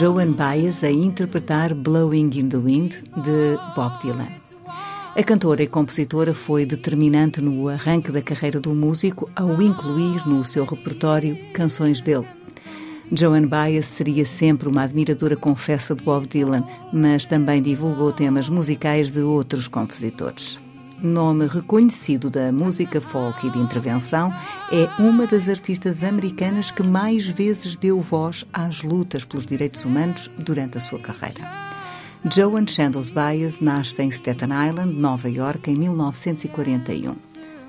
Joan Baez a interpretar Blowing in the Wind de Bob Dylan. A cantora e compositora foi determinante no arranque da carreira do músico ao incluir no seu repertório canções dele. Joan Baez seria sempre uma admiradora confessa de Bob Dylan, mas também divulgou temas musicais de outros compositores nome reconhecido da música folk e de intervenção, é uma das artistas americanas que mais vezes deu voz às lutas pelos direitos humanos durante a sua carreira. Joan Chandles Baez nasce em Staten Island, Nova York, em 1941.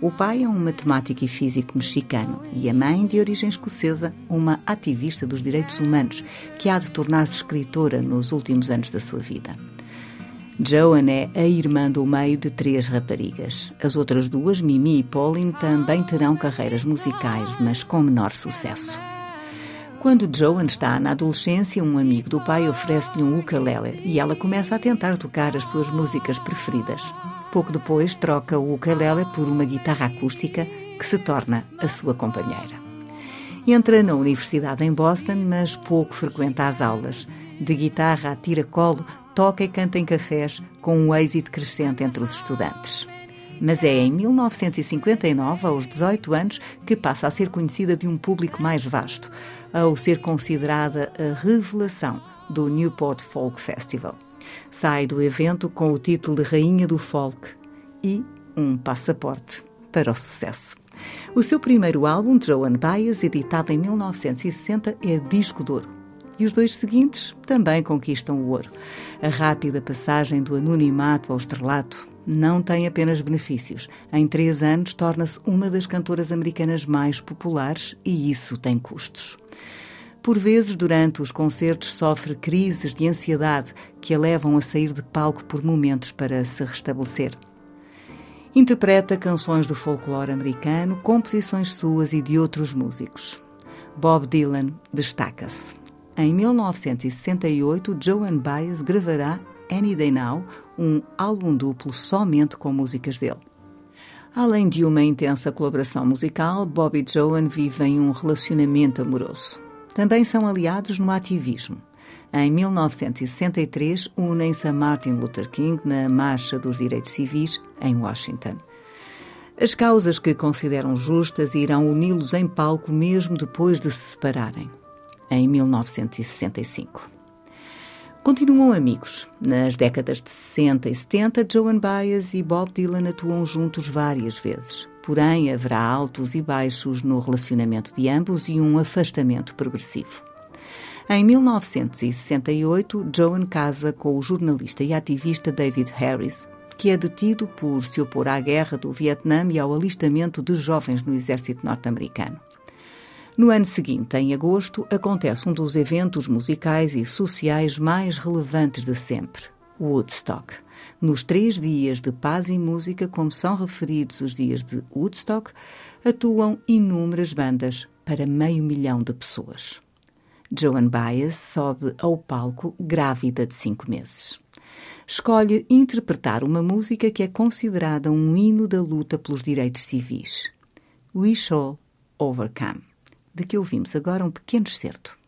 O pai é um matemático e físico mexicano e a mãe, de origem escocesa, uma ativista dos direitos humanos que há de tornar-se escritora nos últimos anos da sua vida. Joan é a irmã do meio de três raparigas. As outras duas, Mimi e Pauline, também terão carreiras musicais, mas com menor sucesso. Quando Joan está na adolescência, um amigo do pai oferece-lhe um ukulele e ela começa a tentar tocar as suas músicas preferidas. Pouco depois, troca o ukulele por uma guitarra acústica que se torna a sua companheira. Entra na universidade em Boston, mas pouco frequenta as aulas. De guitarra a tira-colo, toca e canta em cafés com um êxito crescente entre os estudantes. Mas é em 1959, aos 18 anos, que passa a ser conhecida de um público mais vasto, ao ser considerada a revelação do Newport Folk Festival. Sai do evento com o título de Rainha do Folk e um passaporte para o sucesso. O seu primeiro álbum, Joan Baez, editado em 1960, é disco de ouro e os dois seguintes também conquistam o ouro. A rápida passagem do anonimato ao estrelato não tem apenas benefícios. Em três anos, torna-se uma das cantoras americanas mais populares e isso tem custos. Por vezes, durante os concertos, sofre crises de ansiedade que a levam a sair de palco por momentos para se restabelecer. Interpreta canções do folclore americano, composições suas e de outros músicos. Bob Dylan destaca-se. Em 1968, Joan Baez gravará Any Day Now, um álbum duplo somente com músicas dele. Além de uma intensa colaboração musical, Bob e Joan vivem um relacionamento amoroso. Também são aliados no ativismo. Em 1963, unem-se a Martin Luther King na Marcha dos Direitos Civis em Washington. As causas que consideram justas irão uni-los em palco mesmo depois de se separarem em 1965. Continuam amigos. Nas décadas de 60 e 70, Joan Baez e Bob Dylan atuam juntos várias vezes. Porém, haverá altos e baixos no relacionamento de ambos e um afastamento progressivo. Em 1968, Joan casa com o jornalista e ativista David Harris, que é detido por se opor à guerra do Vietnã e ao alistamento de jovens no exército norte-americano. No ano seguinte, em agosto, acontece um dos eventos musicais e sociais mais relevantes de sempre, Woodstock. Nos três dias de paz e música, como são referidos os dias de Woodstock, atuam inúmeras bandas para meio milhão de pessoas. Joan Baez sobe ao palco grávida de cinco meses. escolhe interpretar uma música que é considerada um hino da luta pelos direitos civis. We Shall Overcome, de que ouvimos agora um pequeno excerto.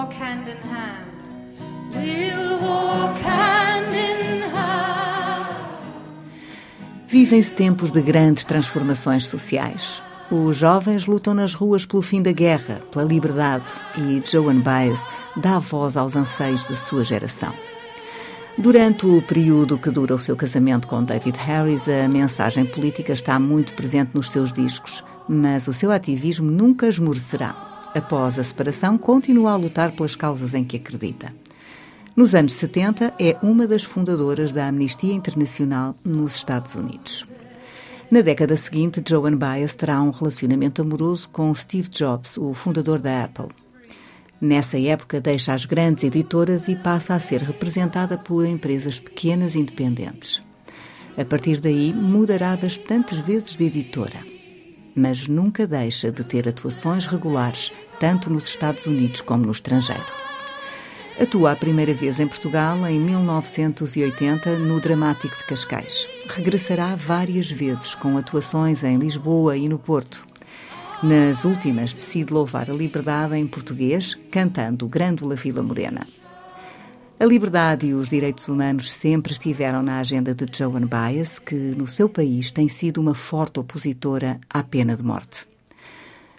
We shall Vivem-se tempos de grandes transformações sociais. Os jovens lutam nas ruas pelo fim da guerra, pela liberdade, e Joan Baez dá voz aos anseios de sua geração. Durante o período que dura o seu casamento com David Harris, a mensagem política está muito presente nos seus discos, mas o seu ativismo nunca esmorecerá. Após a separação, continua a lutar pelas causas em que acredita. Nos anos 70, é uma das fundadoras da Amnistia Internacional nos Estados Unidos. Na década seguinte, Joan Baez terá um relacionamento amoroso com Steve Jobs, o fundador da Apple. Nessa época, deixa as grandes editoras e passa a ser representada por empresas pequenas independentes. A partir daí, mudará bastantes vezes de editora. Mas nunca deixa de ter atuações regulares, tanto nos Estados Unidos como no estrangeiro. Atua a primeira vez em Portugal em 1980 no Dramático de Cascais. Regressará várias vezes com atuações em Lisboa e no Porto. Nas últimas, decide louvar a liberdade em português, cantando Grândola Vila Morena. A liberdade e os direitos humanos sempre estiveram na agenda de Joan Baez, que no seu país tem sido uma forte opositora à pena de morte.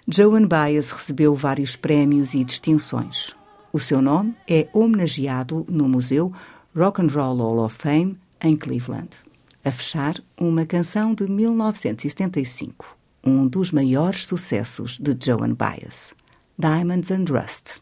Joan Baez recebeu vários prémios e distinções. O seu nome é homenageado no Museu Rock and Roll Hall of Fame em Cleveland. A fechar, uma canção de 1975, um dos maiores sucessos de Joan Baez, Diamonds and Rust.